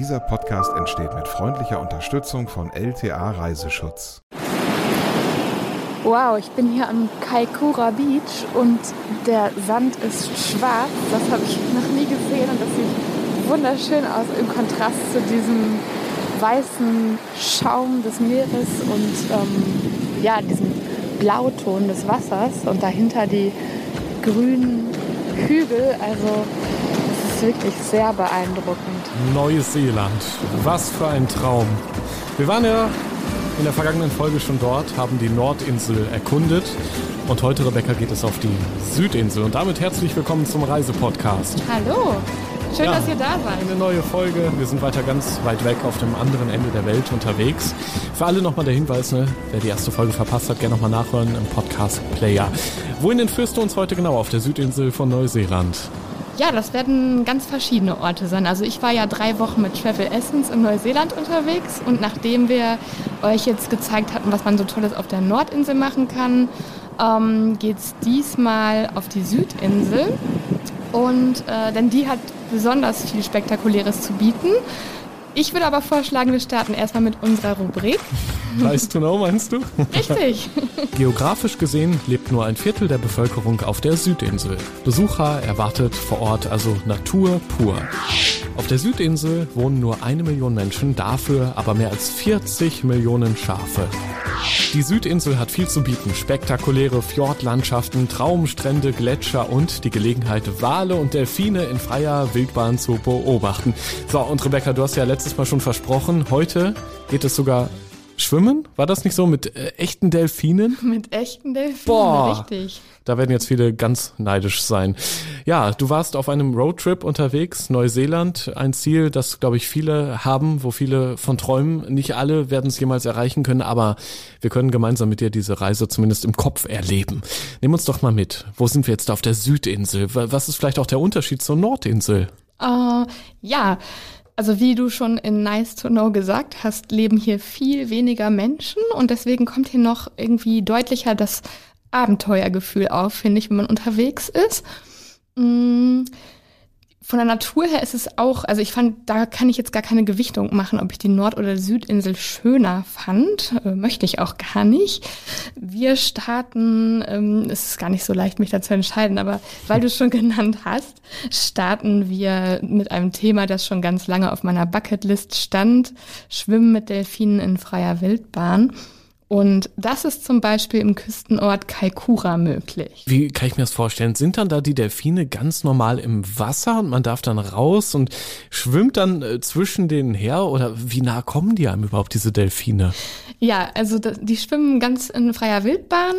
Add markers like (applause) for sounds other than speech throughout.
Dieser Podcast entsteht mit freundlicher Unterstützung von LTA Reiseschutz. Wow, ich bin hier am Kaikoura Beach und der Sand ist schwarz. Das habe ich noch nie gesehen und das sieht wunderschön aus im Kontrast zu diesem weißen Schaum des Meeres und ähm, ja, diesem Blauton des Wassers und dahinter die grünen Hügel. Also ist wirklich sehr beeindruckend. Neuseeland, was für ein Traum. Wir waren ja in der vergangenen Folge schon dort, haben die Nordinsel erkundet und heute, Rebecca, geht es auf die Südinsel und damit herzlich willkommen zum Reisepodcast. Hallo, schön, ja, dass ihr da seid. Eine neue Folge, wir sind weiter ganz weit weg auf dem anderen Ende der Welt unterwegs. Für alle nochmal der Hinweis, ne, wer die erste Folge verpasst hat, gerne nochmal nachhören im Podcast-Player. Wohin entführst du uns heute genau auf der Südinsel von Neuseeland? Ja, das werden ganz verschiedene Orte sein. Also ich war ja drei Wochen mit Travel Essence in Neuseeland unterwegs und nachdem wir euch jetzt gezeigt hatten, was man so Tolles auf der Nordinsel machen kann, ähm, geht es diesmal auf die Südinsel. Und äh, denn die hat besonders viel Spektakuläres zu bieten. Ich würde aber vorschlagen, wir starten erstmal mit unserer Rubrik. Weißt du noch, meinst du? Richtig. (laughs) Geografisch gesehen lebt nur ein Viertel der Bevölkerung auf der Südinsel. Besucher erwartet vor Ort also Natur pur. Auf der Südinsel wohnen nur eine Million Menschen, dafür aber mehr als 40 Millionen Schafe. Die Südinsel hat viel zu bieten. Spektakuläre Fjordlandschaften, Traumstrände, Gletscher und die Gelegenheit, Wale und Delfine in freier Wildbahn zu beobachten. So, und Rebecca, du hast ja letztes Mal schon versprochen, heute geht es sogar Schwimmen? War das nicht so mit äh, echten Delfinen? (laughs) Mit echten Delfinen, Boah, richtig. Da werden jetzt viele ganz neidisch sein. Ja, du warst auf einem Roadtrip unterwegs, Neuseeland, ein Ziel, das, glaube ich, viele haben, wo viele von träumen. Nicht alle werden es jemals erreichen können, aber wir können gemeinsam mit dir diese Reise zumindest im Kopf erleben. Nimm uns doch mal mit. Wo sind wir jetzt auf der Südinsel? Was ist vielleicht auch der Unterschied zur Nordinsel? Uh, ja, also wie du schon in Nice to Know gesagt hast, leben hier viel weniger Menschen und deswegen kommt hier noch irgendwie deutlicher das Abenteuergefühl auf, finde ich, wenn man unterwegs ist. Mm, von der Natur her ist es auch, also ich fand, da kann ich jetzt gar keine Gewichtung machen, ob ich die Nord- oder Südinsel schöner fand. Äh, möchte ich auch gar nicht. Wir starten, ähm, es ist gar nicht so leicht, mich da zu entscheiden, aber weil du es schon (laughs) genannt hast, starten wir mit einem Thema, das schon ganz lange auf meiner Bucketlist stand. Schwimmen mit Delfinen in freier Wildbahn. Und das ist zum Beispiel im Küstenort Kaikoura möglich. Wie kann ich mir das vorstellen? Sind dann da die Delfine ganz normal im Wasser und man darf dann raus und schwimmt dann äh, zwischen denen her? Oder wie nah kommen die einem überhaupt, diese Delfine? Ja, also die schwimmen ganz in freier Wildbahn.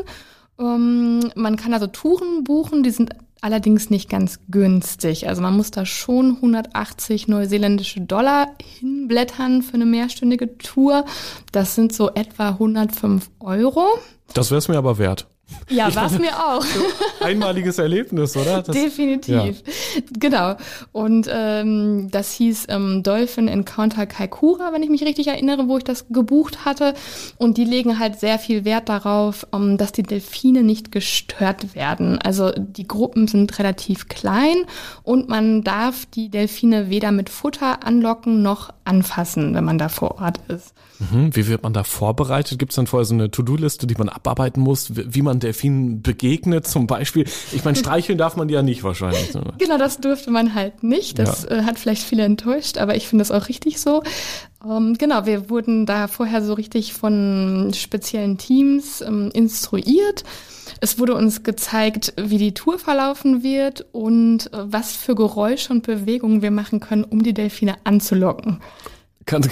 Ähm, man kann also Touren buchen, die sind allerdings nicht ganz günstig. Also man muss da schon 180 neuseeländische Dollar hinblättern für eine mehrstündige Tour. Das sind so etwa 105 Euro. Das wäre es mir aber wert. Ja, war es mir auch. Einmaliges Erlebnis, oder? Das, Definitiv. Ja. Genau. Und ähm, das hieß ähm, Dolphin Encounter Kaikoura, wenn ich mich richtig erinnere, wo ich das gebucht hatte. Und die legen halt sehr viel Wert darauf, um, ähm, dass die Delfine nicht gestört werden. Also die Gruppen sind relativ klein und man darf die Delfine weder mit Futter anlocken noch anfassen, wenn man da vor Ort ist. Mhm. Wie wird man da vorbereitet? Gibt es dann vorher so eine To-Do-Liste, die man abarbeiten muss, wie man Delfinen begegnet zum Beispiel? Ich meine, (laughs) streicheln darf man die ja nicht wahrscheinlich. Genau, das durfte man halt nicht. Das ja. äh, hat vielleicht viele enttäuscht, aber ich finde das auch richtig so. Ähm, genau, wir wurden da vorher so richtig von speziellen Teams ähm, instruiert. Es wurde uns gezeigt, wie die Tour verlaufen wird und äh, was für Geräusche und Bewegungen wir machen können, um die Delfine anzulocken. Kann,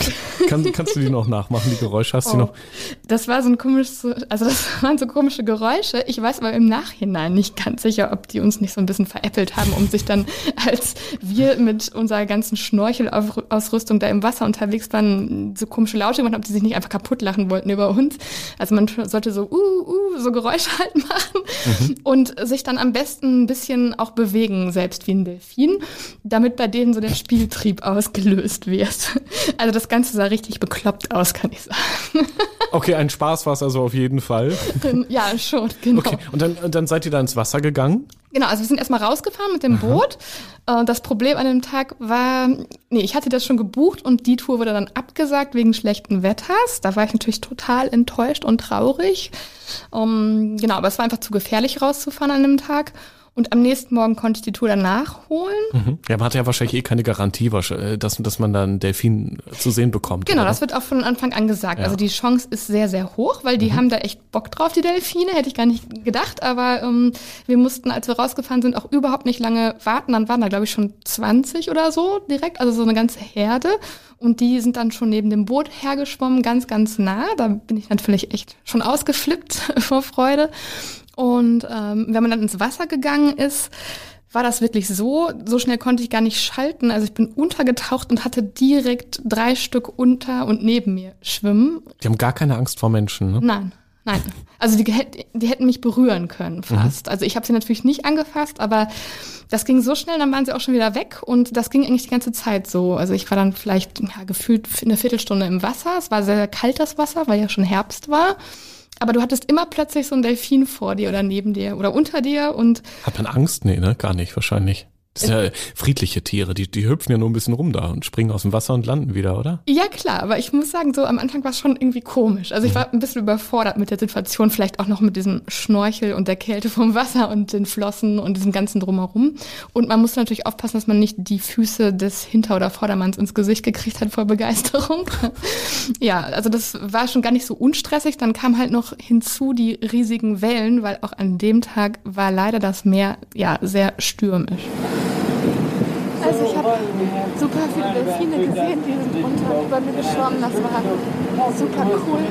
kann, kannst du die noch nachmachen, die Geräusche? Hast du oh, noch? Das war so ein komisches, also das (laughs) waren so komische Geräusche. Ich weiß aber im Nachhinein nicht ganz sicher, ob die uns nicht so ein bisschen veräppelt haben, um sich dann, (laughs) als wir mit unserer ganzen Schnorchelausrüstung da im Wasser unterwegs waren, so komische Laute gemacht haben, ob die sich nicht einfach kaputt lachen wollten über uns. Also man sollte so, uh, uh, so Geräusche (laughs) halt machen mhm. und sich dann am besten ein bisschen auch bewegen, selbst wie ein Delfin, damit bei denen so der Spieltrieb ausgelöst wird. Also das Ganze sah richtig bekloppt aus, kann ich sagen. (laughs) Okay, ein Spaß war es also auf jeden Fall. ja, schon, genau. Okay, und dann, dann seid ihr da ins Wasser gegangen? Genau, also wir sind erstmal rausgefahren mit dem Aha. Boot. Äh, das Problem an dem Tag war, nee, ich hatte das schon gebucht und die Tour wurde dann abgesagt wegen schlechten Wetters. Da war ich natürlich total enttäuscht und traurig. Um, genau, aber es war einfach zu gefährlich rauszufahren an dem Tag. Und am nächsten Morgen konnte ich die Tour dann nachholen. Mhm. Ja, man hat ja wahrscheinlich eh keine Garantie, äh, dass, dass man dann Delfin zu sehen bekommt. Genau, oder? das wird auch von Anfang an gesagt. Ja. Also die Chance ist sehr, sehr hoch, weil die mhm. haben da echt Bock drauf, die Delfine. Hätte ich gar nicht gedacht. Aber ähm, wir mussten, als wir rausgefahren sind, auch überhaupt nicht lange warten. Dann waren da, glaube ich, schon 20 oder so direkt. Also so eine ganze Herde. Und die sind dann schon neben dem Boot hergeschwommen, ganz, ganz nah. Da bin ich natürlich echt schon ausgeflippt (laughs) vor Freude. Und ähm, wenn man dann ins Wasser gegangen ist, war das wirklich so. So schnell konnte ich gar nicht schalten. Also ich bin untergetaucht und hatte direkt drei Stück unter und neben mir schwimmen. Die haben gar keine Angst vor Menschen, ne? Nein. Nein, also die, die hätten mich berühren können fast. Mhm. Also ich habe sie natürlich nicht angefasst, aber das ging so schnell, dann waren sie auch schon wieder weg und das ging eigentlich die ganze Zeit so. Also ich war dann vielleicht ja, gefühlt eine Viertelstunde im Wasser. Es war sehr, sehr kalt das Wasser, weil ja schon Herbst war. Aber du hattest immer plötzlich so ein Delfin vor dir oder neben dir oder unter dir und. Hat man Angst? Nee, ne? Gar nicht, wahrscheinlich. Das sind ja friedliche Tiere, die, die hüpfen ja nur ein bisschen rum da und springen aus dem Wasser und landen wieder, oder? Ja, klar, aber ich muss sagen, so am Anfang war es schon irgendwie komisch. Also ich war ein bisschen überfordert mit der Situation, vielleicht auch noch mit diesem Schnorchel und der Kälte vom Wasser und den Flossen und diesem ganzen Drumherum. Und man musste natürlich aufpassen, dass man nicht die Füße des Hinter- oder Vordermanns ins Gesicht gekriegt hat vor Begeisterung. (laughs) ja, also das war schon gar nicht so unstressig. Dann kam halt noch hinzu die riesigen Wellen, weil auch an dem Tag war leider das Meer ja sehr stürmisch. Super viele Delfine gesehen, die sind runter über mir geschwommen. Das war super cool.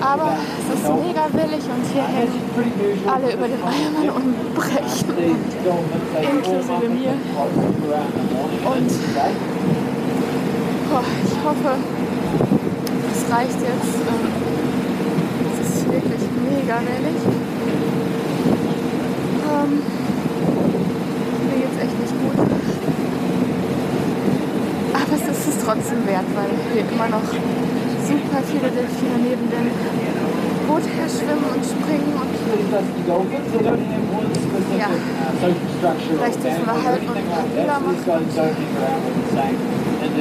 Aber es ist mega willig und hier hängen alle über den Eiermann und brechen. Inklusive mir. Und oh, ich hoffe, es reicht jetzt. Es ist wirklich mega willig. Ähm, mir geht's echt nicht gut. Aber es ist es trotzdem wert, weil hier immer noch super viele Delfine neben dem Boot her schwimmen und springen und ja, vielleicht dürfen wir halten und Bilder machen.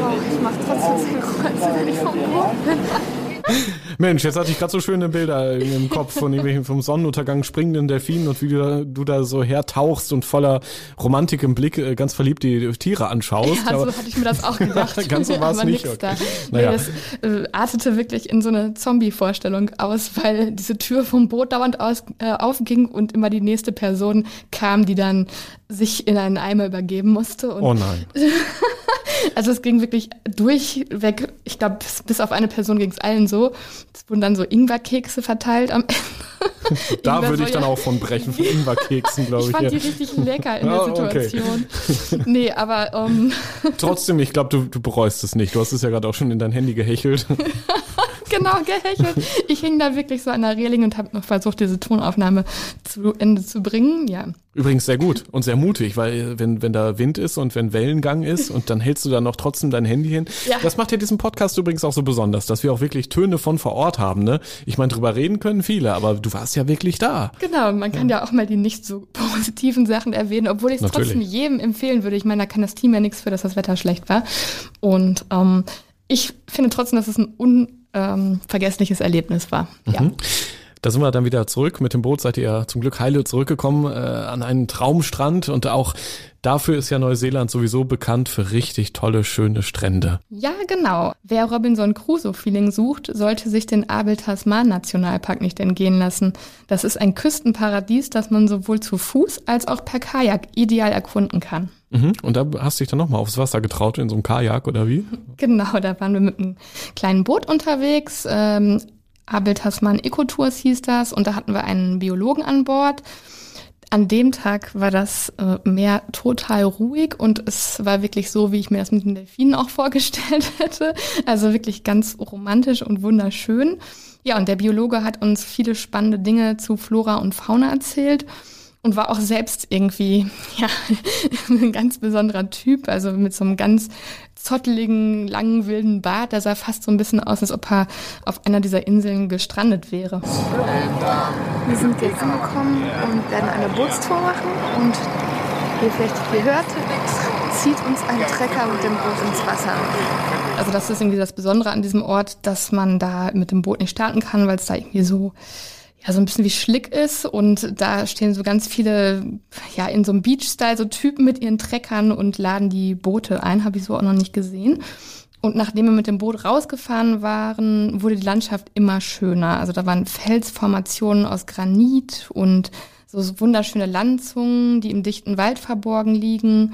Oh, ich mache trotzdem Kreuz, wenn ich vom Boot bin. (laughs) Mensch, jetzt hatte ich gerade so schöne Bilder im Kopf von irgendwelchen vom Sonnenuntergang springenden Delfinen und wie du, du da so hertauchst und voller Romantik im Blick äh, ganz verliebt die Tiere anschaust. Ja, so hatte ich mir das auch gedacht. (laughs) ganz so war es nicht. Okay. Da. Naja. Nee, das äh, artete wirklich in so eine Zombie-Vorstellung aus, weil diese Tür vom Boot dauernd aus, äh, aufging und immer die nächste Person kam, die dann sich in einen Eimer übergeben musste. oh nein. (laughs) also es ging wirklich durchweg. Ich glaube, bis, bis auf eine Person ging es allen so. Es wurden dann so Ingwerkekse verteilt am (laughs) Ende. da würde ich dann auch von brechen, von Ingwerkeksen, glaube ich. Ich fand ja. die richtig lecker in der oh, Situation. Okay. (laughs) Nee, aber... Um (laughs) Trotzdem, ich glaube, du, du bereust es nicht. Du hast es ja gerade auch schon in dein Handy gehechelt. Genau, gehechelt. Ich hing da wirklich so an der Reling und habe noch versucht, diese Tonaufnahme zu Ende zu bringen. Ja. Übrigens sehr gut und sehr mutig, weil wenn, wenn da Wind ist und wenn Wellengang ist und dann hältst du da noch trotzdem dein Handy hin. Ja. Das macht ja diesen Podcast übrigens auch so besonders, dass wir auch wirklich Töne von vor Ort haben. Ne? Ich meine, drüber reden können viele, aber du warst ja wirklich da. Genau, man kann ja, ja auch mal die nicht so positiven Sachen erwähnen, obwohl ich es trotzdem jedem empfehlen würde. Ich meine, da kann das Team ja nichts für, dass das Wetter schlecht war. Und ähm, ich finde trotzdem, dass es ein unvergessliches ähm, Erlebnis war. Mhm. Ja. Da sind wir dann wieder zurück. Mit dem Boot seid ihr zum Glück heile zurückgekommen äh, an einen Traumstrand und auch dafür ist ja Neuseeland sowieso bekannt für richtig tolle, schöne Strände. Ja, genau. Wer Robinson Crusoe-Feeling sucht, sollte sich den Abel Tasman Nationalpark nicht entgehen lassen. Das ist ein Küstenparadies, das man sowohl zu Fuß als auch per Kajak ideal erkunden kann. Mhm. Und da hast du dich dann nochmal aufs Wasser getraut in so einem Kajak oder wie? Genau, da waren wir mit einem kleinen Boot unterwegs. Ähm, Abel Tasman Ecotours hieß das und da hatten wir einen Biologen an Bord. An dem Tag war das äh, Meer total ruhig und es war wirklich so, wie ich mir das mit den Delfinen auch (laughs) vorgestellt hätte. Also wirklich ganz romantisch und wunderschön. Ja, und der Biologe hat uns viele spannende Dinge zu Flora und Fauna erzählt. Und war auch selbst irgendwie ja (laughs) ein ganz besonderer Typ, also mit so einem ganz zotteligen, langen, wilden Bart. Der sah fast so ein bisschen aus, als ob er auf einer dieser Inseln gestrandet wäre. Wir sind jetzt angekommen und werden eine Bootstour machen und wie ihr vielleicht gehört, zieht uns ein Trecker mit dem Boot ins Wasser. Also das ist irgendwie das Besondere an diesem Ort, dass man da mit dem Boot nicht starten kann, weil es da irgendwie so ja so ein bisschen wie Schlick ist und da stehen so ganz viele ja in so einem Beach-Style so Typen mit ihren Treckern und laden die Boote ein, habe ich so auch noch nicht gesehen. Und nachdem wir mit dem Boot rausgefahren waren, wurde die Landschaft immer schöner. Also da waren Felsformationen aus Granit und so wunderschöne Landzungen, die im dichten Wald verborgen liegen.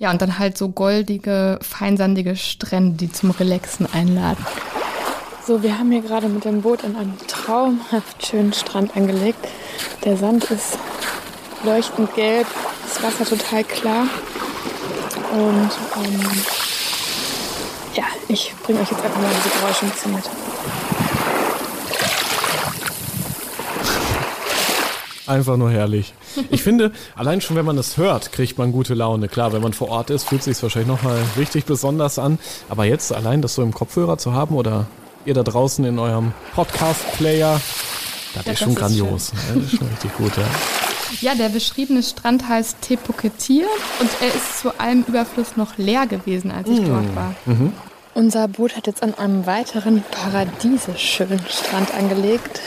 Ja, und dann halt so goldige, feinsandige Strände, die zum Relaxen einladen. So, wir haben hier gerade mit dem Boot an einem traumhaft schönen Strand angelegt. Der Sand ist leuchtend gelb, das Wasser total klar. Und ähm, ja, ich bringe euch jetzt einfach mal diese Geräusche ein bisschen mit. Einfach nur herrlich. Ich finde, allein schon, wenn man das hört, kriegt man gute Laune. Klar, wenn man vor Ort ist, fühlt sich wahrscheinlich nochmal richtig besonders an. Aber jetzt allein das so im Kopfhörer zu haben oder ihr da draußen in eurem Podcast-Player, das ja, ist schon das grandios. Ist das ist schon richtig gut, ja. Ja, der beschriebene Strand heißt Tepoketir und er ist zu allem Überfluss noch leer gewesen, als ich mmh. dort war. Mhm. Unser Boot hat jetzt an einem weiteren paradiesisch schönen Strand angelegt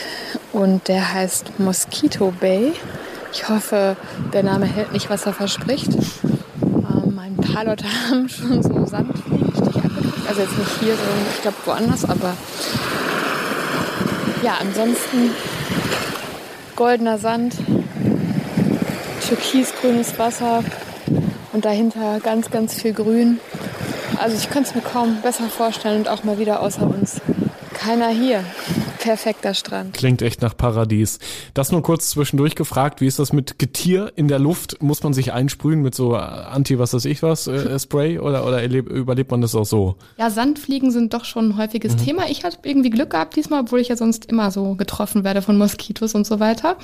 und der heißt Mosquito Bay. Ich hoffe, der Name hält nicht, was er verspricht. Ähm, ein paar Leute (laughs) haben schon so abgekriegt. Also jetzt nicht hier, sondern ich glaube woanders. Aber ja, ansonsten goldener Sand, türkisgrünes Wasser und dahinter ganz, ganz viel Grün. Also ich könnte es mir kaum besser vorstellen und auch mal wieder außer uns. Keiner hier. Perfekter Strand. Klingt echt nach Paradies. Das nur kurz zwischendurch gefragt, wie ist das mit Getier in der Luft? Muss man sich einsprühen mit so Anti, was weiß ich was, äh, Spray oder, oder überlebt man das auch so? Ja, Sandfliegen sind doch schon ein häufiges mhm. Thema. Ich hatte irgendwie Glück gehabt diesmal, obwohl ich ja sonst immer so getroffen werde von Moskitos und so weiter.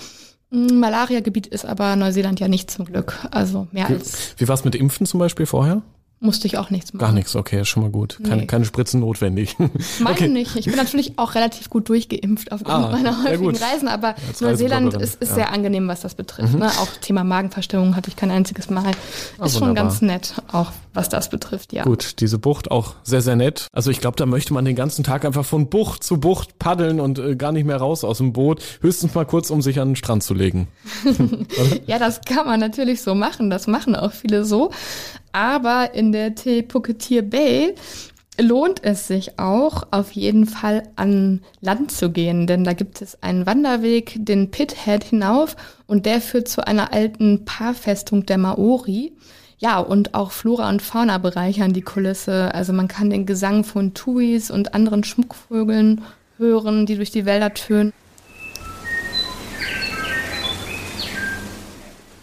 Mm, Malaria-Gebiet ist aber Neuseeland ja nicht zum Glück. Also mehr wie, als. Wie war es mit Impfen zum Beispiel vorher? Musste ich auch nichts machen. Gar nichts, okay, ist schon mal gut. Keine, nee. keine Spritzen notwendig. (laughs) Meine okay. nicht. Ich bin natürlich auch relativ gut durchgeimpft aufgrund ah, meiner häufigen Reisen, aber Neuseeland ist, ist ja. sehr angenehm, was das betrifft. Mhm. Ne? Auch Thema Magenverstimmung hatte ich kein einziges Mal. Ah, ist schon ganz nett, auch was das betrifft, ja. Gut, diese Bucht auch sehr, sehr nett. Also ich glaube, da möchte man den ganzen Tag einfach von Bucht zu Bucht paddeln und äh, gar nicht mehr raus aus dem Boot. Höchstens mal kurz, um sich an den Strand zu legen. (laughs) (laughs) ja, das kann man natürlich so machen. Das machen auch viele so. Aber in der Te Puketier Bay lohnt es sich auch, auf jeden Fall an Land zu gehen, denn da gibt es einen Wanderweg, den Pithead hinauf und der führt zu einer alten Paarfestung der Maori. Ja, und auch Flora und Fauna bereichern die Kulisse. Also man kann den Gesang von Tuis und anderen Schmuckvögeln hören, die durch die Wälder tönen.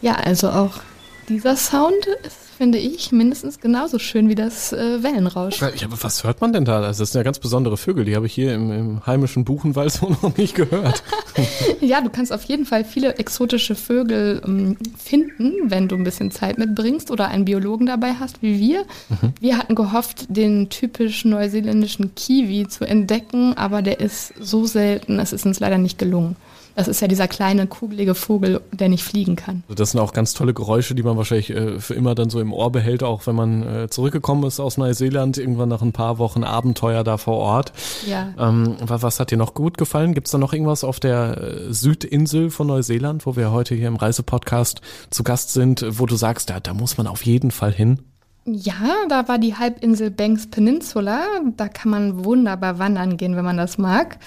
Ja, also auch dieser Sound ist finde ich, mindestens genauso schön wie das äh, Wellenrauschen. Ja, aber was hört man denn da? Also das sind ja ganz besondere Vögel, die habe ich hier im, im heimischen Buchenwald (laughs) so noch nicht gehört. (laughs) ja, du kannst auf jeden Fall viele exotische Vögel ähm, finden, wenn du ein bisschen Zeit mitbringst oder einen Biologen dabei hast, wie wir. Mhm. Wir hatten gehofft, den typisch neuseeländischen Kiwi zu entdecken, aber der ist so selten, es ist uns leider nicht gelungen. Das ist ja dieser kleine, kugelige Vogel, der nicht fliegen kann. Also das sind auch ganz tolle Geräusche, die man wahrscheinlich äh, für immer dann so im Ohr behält, auch wenn man äh, zurückgekommen ist aus Neuseeland, irgendwann nach ein paar Wochen Abenteuer da vor Ort. Ja. Ähm, was hat dir noch gut gefallen? Gibt es da noch irgendwas auf der äh, Südinsel von Neuseeland, wo wir heute hier im Reisepodcast zu Gast sind, wo du sagst, da, da muss man auf jeden Fall hin? Ja, da war die Halbinsel Banks Peninsula. Da kann man wunderbar wandern gehen, wenn man das mag.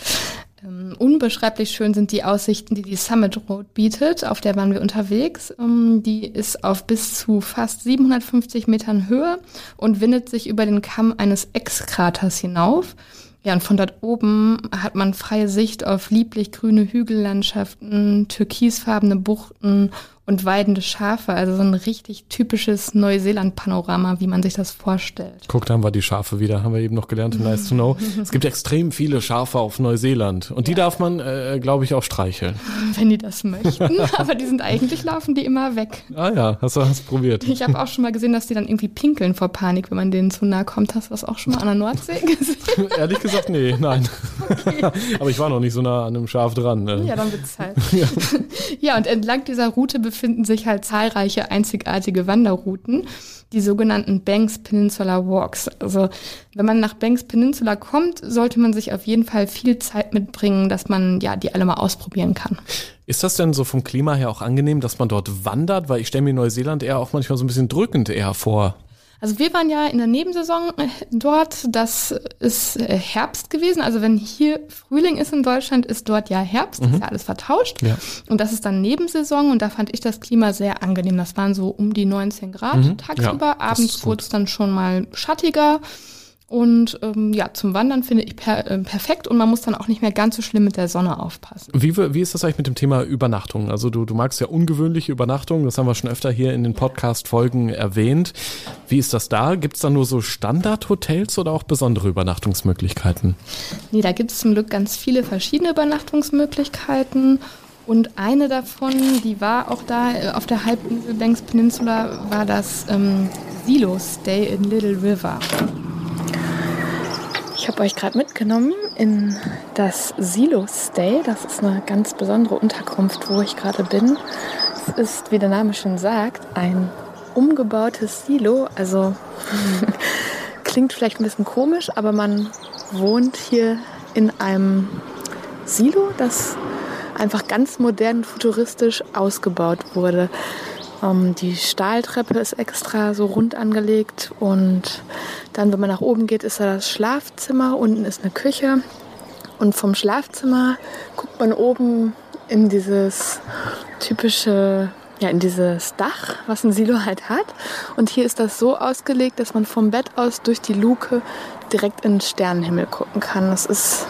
Ähm, unbeschreiblich schön sind die Aussichten, die die Summit Road bietet. Auf der waren wir unterwegs. Ähm, die ist auf bis zu fast 750 Metern Höhe und windet sich über den Kamm eines Ex-Kraters hinauf. Ja, und von dort oben hat man freie Sicht auf lieblich grüne Hügellandschaften, türkisfarbene Buchten und weidende Schafe. Also so ein richtig typisches Neuseeland-Panorama, wie man sich das vorstellt. Guck, da haben wir die Schafe wieder, haben wir eben noch gelernt, nice to know. Es gibt extrem viele Schafe auf Neuseeland und die darf man, äh, glaube ich, auch streicheln. (laughs) Wenn die das möchten, (laughs) aber die sind eigentlich, laufen die immer weg. Ah ja, hast du hast probiert. Ich habe auch schon mal gesehen, dass die dann irgendwie pinkeln vor Panik, wenn man denen zu nahe kommt. Hast du das auch schon mal an der Nordsee (laughs) gesehen? Ehrlich gesagt, nee, nein. Okay. aber ich war noch nicht so nah an einem Schaf dran. Ne? Ja, dann wird's halt. ja. ja, und entlang dieser Route befinden sich halt zahlreiche einzigartige Wanderrouten, die sogenannten Banks Peninsula Walks. Also wenn man nach Banks Peninsula kommt, sollte man sich auf jeden Fall viel Zeit mitbringen, dass man ja die alle mal ausprobieren kann. Ist das denn so vom Klima her auch angenehm, dass man dort wandert? Weil ich stelle mir Neuseeland eher auch manchmal so ein bisschen drückend eher vor. Also wir waren ja in der Nebensaison äh, dort. Das ist äh, Herbst gewesen. Also wenn hier Frühling ist in Deutschland, ist dort ja Herbst. Mhm. ist ja alles vertauscht. Ja. Und das ist dann Nebensaison. Und da fand ich das Klima sehr angenehm. Das waren so um die 19 Grad mhm. tagsüber. Ja, Abends wurde es dann schon mal schattiger. Und ähm, ja, zum Wandern finde ich per, äh, perfekt und man muss dann auch nicht mehr ganz so schlimm mit der Sonne aufpassen. Wie, wie ist das eigentlich mit dem Thema Übernachtung? Also du, du magst ja ungewöhnliche Übernachtungen, das haben wir schon öfter hier in den Podcast-Folgen erwähnt. Wie ist das da? Gibt es da nur so Standard-Hotels oder auch besondere Übernachtungsmöglichkeiten? Nee, da gibt es zum Glück ganz viele verschiedene Übernachtungsmöglichkeiten. Und eine davon, die war auch da äh, auf der Halbinsel Banks Peninsula, war das ähm, Silo Stay in Little River. Ich habe euch gerade mitgenommen in das Silo Stay. Das ist eine ganz besondere Unterkunft, wo ich gerade bin. Es ist, wie der Name schon sagt, ein umgebautes Silo. Also (laughs) klingt vielleicht ein bisschen komisch, aber man wohnt hier in einem Silo, das einfach ganz modern, futuristisch ausgebaut wurde. Ähm, die Stahltreppe ist extra so rund angelegt und dann, wenn man nach oben geht, ist da das Schlafzimmer, unten ist eine Küche und vom Schlafzimmer guckt man oben in dieses typische ja, in dieses Dach, was ein Silo halt hat. Und hier ist das so ausgelegt, dass man vom Bett aus durch die Luke direkt in den Sternenhimmel gucken kann. Das ist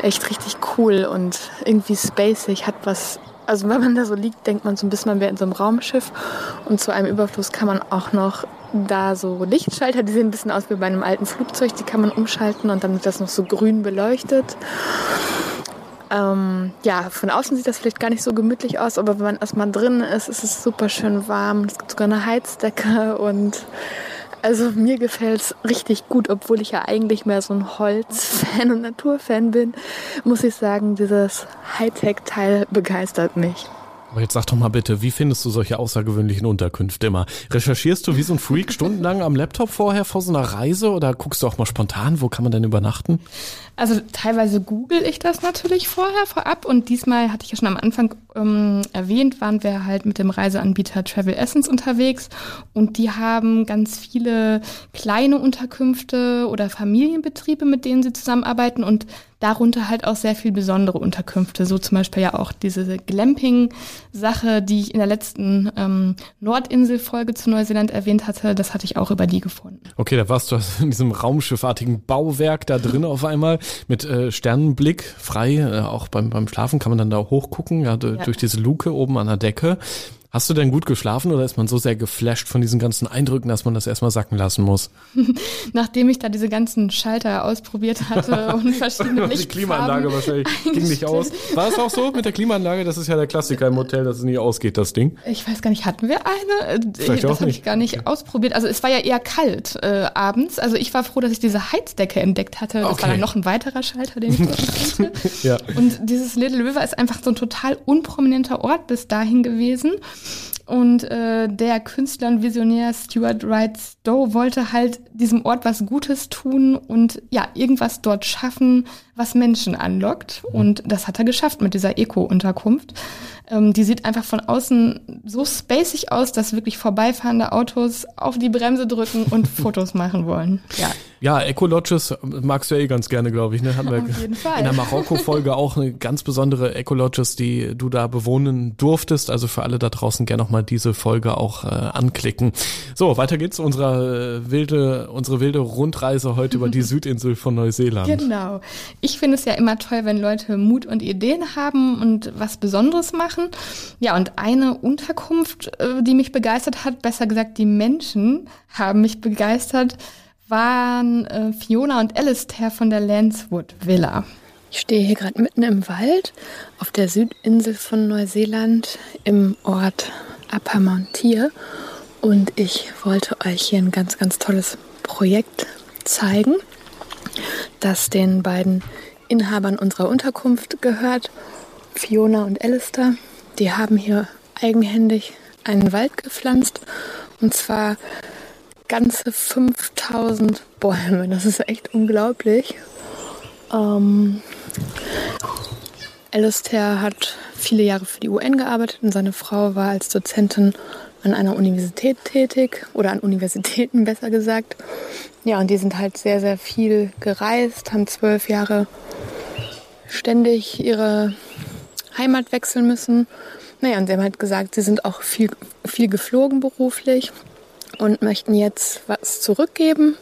echt richtig cool und irgendwie spacig, hat was also wenn man da so liegt, denkt man so ein bisschen, man wäre in so einem Raumschiff. Und zu einem Überfluss kann man auch noch da so Lichtschalter, die sehen ein bisschen aus wie bei einem alten Flugzeug, die kann man umschalten und dann wird das noch so grün beleuchtet. Ähm, ja, von außen sieht das vielleicht gar nicht so gemütlich aus, aber wenn man erstmal drin ist, ist es super schön warm. Es gibt sogar eine Heizdecke und also mir gefällt es richtig gut, obwohl ich ja eigentlich mehr so ein Holzfan und Naturfan bin, muss ich sagen, dieses Hightech-Teil begeistert mich. Aber jetzt sag doch mal bitte, wie findest du solche außergewöhnlichen Unterkünfte immer? Recherchierst du wie so ein Freak stundenlang am Laptop vorher vor so einer Reise oder guckst du auch mal spontan, wo kann man denn übernachten? Also teilweise google ich das natürlich vorher vorab und diesmal hatte ich ja schon am Anfang ähm, erwähnt, waren wir halt mit dem Reiseanbieter Travel Essence unterwegs und die haben ganz viele kleine Unterkünfte oder Familienbetriebe, mit denen sie zusammenarbeiten und darunter halt auch sehr viel besondere Unterkünfte, so zum Beispiel ja auch diese Glamping-Sache, die ich in der letzten ähm, Nordinsel-Folge zu Neuseeland erwähnt hatte, das hatte ich auch über die gefunden. Okay, da warst du in diesem raumschiffartigen Bauwerk da drin auf einmal mit äh, Sternenblick frei, äh, auch beim, beim Schlafen kann man dann da hochgucken, ja, ja. durch diese Luke oben an der Decke. Hast du denn gut geschlafen oder ist man so sehr geflasht von diesen ganzen Eindrücken, dass man das erstmal sacken lassen muss? (laughs) Nachdem ich da diese ganzen Schalter ausprobiert hatte (laughs) und verschiedene Die Klimaanlage wahrscheinlich ging nicht aus. War es auch so mit der Klimaanlage? Das ist ja der Klassiker im Hotel, dass es nie ausgeht, das Ding. Ich weiß gar nicht, hatten wir eine? Vielleicht das habe ich gar nicht ausprobiert. Also es war ja eher kalt äh, abends. Also ich war froh, dass ich diese Heizdecke entdeckt hatte. Das okay. war dann noch ein weiterer Schalter, den ich konnte. (laughs) ja. Und dieses Little River ist einfach so ein total unprominenter Ort bis dahin gewesen. Und äh, der Künstler und Visionär Stuart Wright Stowe wollte halt diesem Ort was Gutes tun und ja, irgendwas dort schaffen, was Menschen anlockt. Und das hat er geschafft mit dieser Eco-Unterkunft. Ähm, die sieht einfach von außen so spacig aus, dass wirklich vorbeifahrende Autos auf die Bremse drücken und (laughs) Fotos machen wollen. Ja. Ja, Ecolodges magst du ja eh ganz gerne, glaube ich. Ne? Hatten wir Auf jeden Fall. in der Marokko-Folge auch eine ganz besondere Ecolodges, die du da bewohnen durftest. Also für alle da draußen gerne nochmal diese Folge auch äh, anklicken. So, weiter geht's. Unsere äh, wilde, unsere wilde Rundreise heute über die (laughs) Südinsel von Neuseeland. Genau. Ich finde es ja immer toll, wenn Leute Mut und Ideen haben und was Besonderes machen. Ja, und eine Unterkunft, äh, die mich begeistert hat, besser gesagt die Menschen haben mich begeistert, waren äh, Fiona und Alistair von der Landswood Villa. Ich stehe hier gerade mitten im Wald auf der Südinsel von Neuseeland im Ort Upper Mountier und ich wollte euch hier ein ganz, ganz tolles Projekt zeigen, das den beiden Inhabern unserer Unterkunft gehört, Fiona und Alistair. Die haben hier eigenhändig einen Wald gepflanzt und zwar ganze 5000 Bäume. Das ist echt unglaublich. Ähm, Alistair hat viele Jahre für die UN gearbeitet und seine Frau war als Dozentin an einer Universität tätig oder an Universitäten (laughs) besser gesagt. Ja, und die sind halt sehr, sehr viel gereist, haben zwölf Jahre ständig ihre Heimat wechseln müssen. Naja, und sie haben halt gesagt, sie sind auch viel, viel geflogen beruflich und möchten jetzt was zurückgeben.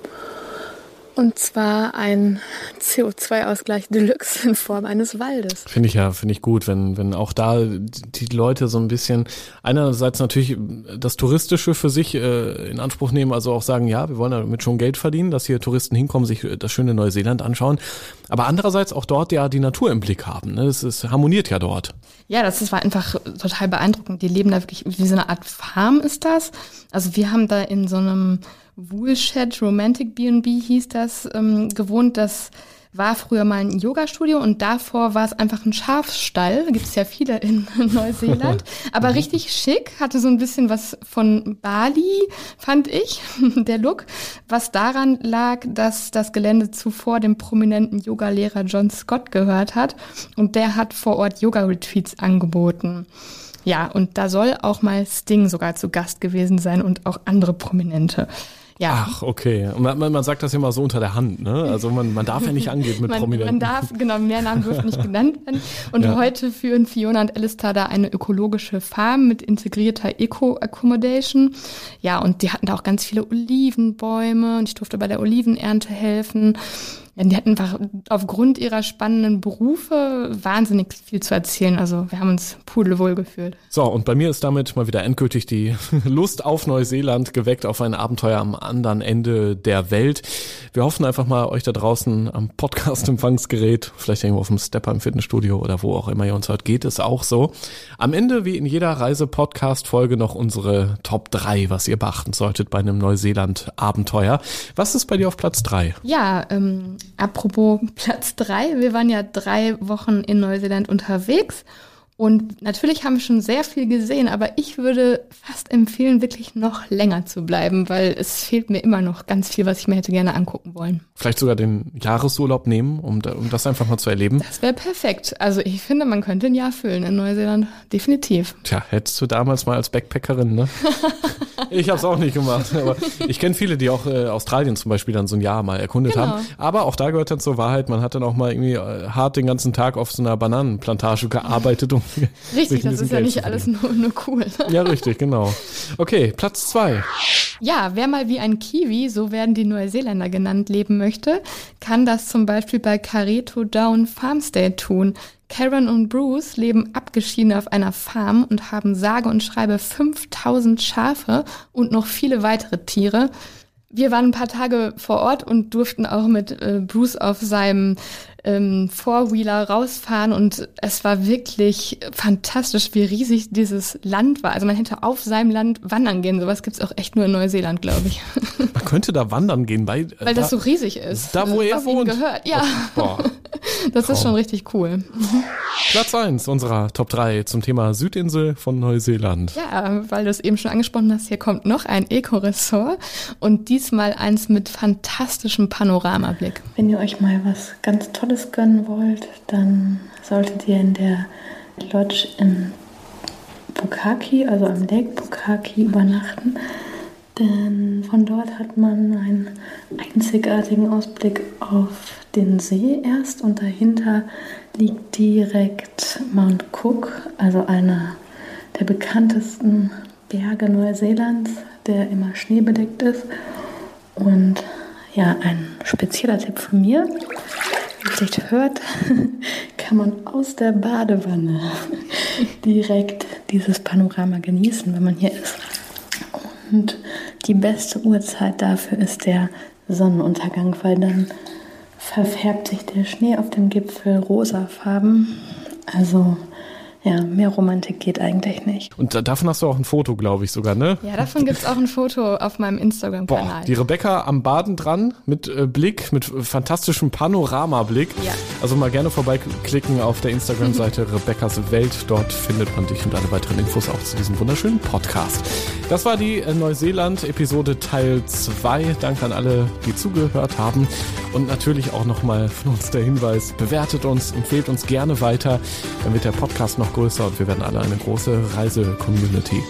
Und zwar ein CO2-Ausgleich Deluxe in Form eines Waldes. Finde ich ja, finde ich gut, wenn, wenn auch da die Leute so ein bisschen einerseits natürlich das Touristische für sich äh, in Anspruch nehmen, also auch sagen, ja, wir wollen damit schon Geld verdienen, dass hier Touristen hinkommen, sich das schöne Neuseeland anschauen. Aber andererseits auch dort ja die Natur im Blick haben. Ne? Es, es harmoniert ja dort. Ja, das ist, war einfach total beeindruckend. Die leben da wirklich, wie so eine Art Farm ist das. Also wir haben da in so einem Woolshed Romantic B&B hieß das, ähm, gewohnt. Das war früher mal ein Yoga-Studio und davor war es einfach ein Schafstall. Gibt es ja viele in (laughs) Neuseeland. (laughs) Aber mhm. richtig schick, hatte so ein bisschen was von Bali, fand ich, (laughs) der Look. Was daran lag, dass das Gelände zuvor dem prominenten Yoga-Lehrer John Scott gehört hat. Und der hat vor Ort Yoga-Retreats angeboten. Ja, und da soll auch mal Sting sogar zu Gast gewesen sein und auch andere Prominente. Ja. Ach, okay. Man, man, sagt das immer so unter der Hand, ne? Also man, man darf ja nicht angehen mit (laughs) man, Prominenten. Man darf, genau, mehr Namen dürfen nicht genannt werden. Und ja. heute führen Fiona und Alistair da eine ökologische Farm mit integrierter Eco-Accommodation. Ja, und die hatten da auch ganz viele Olivenbäume und ich durfte bei der Olivenernte helfen. Ja, die hatten einfach aufgrund ihrer spannenden Berufe wahnsinnig viel zu erzählen. Also wir haben uns pudelwohl gefühlt. So, und bei mir ist damit mal wieder endgültig die (laughs) Lust auf Neuseeland geweckt, auf ein Abenteuer am anderen Ende der Welt. Wir hoffen einfach mal, euch da draußen am Podcast-Empfangsgerät, vielleicht irgendwo auf dem Stepper im Fitnessstudio oder wo auch immer ihr uns hört, geht es auch so. Am Ende, wie in jeder Reise-Podcast-Folge, noch unsere Top 3, was ihr beachten solltet bei einem Neuseeland-Abenteuer. Was ist bei dir auf Platz 3? Ja, ähm, Apropos Platz drei, wir waren ja drei Wochen in Neuseeland unterwegs und natürlich haben wir schon sehr viel gesehen, aber ich würde fast empfehlen, wirklich noch länger zu bleiben, weil es fehlt mir immer noch ganz viel, was ich mir hätte gerne angucken wollen. Vielleicht sogar den Jahresurlaub nehmen, um, um das einfach mal zu erleben. Das wäre perfekt. Also ich finde, man könnte ein Jahr füllen in Neuseeland. Definitiv. Tja, hättest du damals mal als Backpackerin, ne? (laughs) ich habe es auch nicht gemacht. Aber ich kenne viele, die auch äh, Australien zum Beispiel dann so ein Jahr mal erkundet genau. haben. Aber auch da gehört dann zur Wahrheit, man hat dann auch mal irgendwie äh, hart den ganzen Tag auf so einer Bananenplantage gearbeitet, um (laughs) Richtig, das ist ja nicht alles nur, nur cool. (laughs) Ja, richtig, genau. Okay, Platz zwei. Ja, wer mal wie ein Kiwi, so werden die Neuseeländer genannt, leben möchte, kann das zum Beispiel bei Careto Down Farmstay tun. Karen und Bruce leben abgeschieden auf einer Farm und haben sage und schreibe 5000 Schafe und noch viele weitere Tiere. Wir waren ein paar Tage vor Ort und durften auch mit äh, Bruce auf seinem ähm, Four-Wheeler rausfahren und es war wirklich fantastisch, wie riesig dieses Land war. Also man hätte auf seinem Land wandern gehen. Sowas gibt's auch echt nur in Neuseeland, glaube ich. (laughs) Man könnte da wandern gehen, weil, äh, weil da, das so riesig ist. Da, wo er wohnt. gehört. Ja. Oh, (laughs) das Traum. ist schon richtig cool. Platz eins unserer Top 3 zum Thema Südinsel von Neuseeland. Ja, weil du es eben schon angesprochen hast, hier kommt noch ein Eco-Ressort und diesmal eins mit fantastischem Panoramablick. Wenn ihr euch mal was ganz Tolles Tolles gönnen wollt, dann solltet ihr in der Lodge in Bukaki, also am Lake Bukaki, übernachten. denn von dort hat man einen einzigartigen Ausblick auf den See erst und dahinter liegt direkt Mount Cook, also einer der bekanntesten Berge Neuseelands, der immer schneebedeckt ist. Und ja, ein spezieller Tipp von mir. Vielleicht hört, (laughs) kann man aus der Badewanne (laughs) direkt dieses Panorama genießen, wenn man hier ist. Und die beste Uhrzeit dafür ist der Sonnenuntergang, weil dann verfärbt sich der Schnee auf dem Gipfel rosafarben. Also ja, mehr Romantik geht eigentlich nicht. Und davon hast du auch ein Foto, glaube ich sogar, ne? Ja, davon gibt es auch ein Foto auf meinem Instagram-Kanal. Die Rebecca am Baden dran mit äh, Blick, mit fantastischem Panoramablick. Ja. Also mal gerne vorbeiklicken auf der Instagram-Seite (laughs) Rebeccas Welt. Dort findet man dich und alle weiteren Infos auch zu diesem wunderschönen Podcast. Das war die äh, Neuseeland-Episode Teil 2. Danke an alle, die zugehört haben. Und natürlich auch nochmal von uns der Hinweis, bewertet uns, empfehlt uns gerne weiter. Wird der Podcast noch größer und wir werden alle eine große Reise-Community.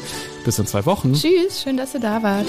Bis in zwei Wochen. Tschüss, schön, dass ihr da wart.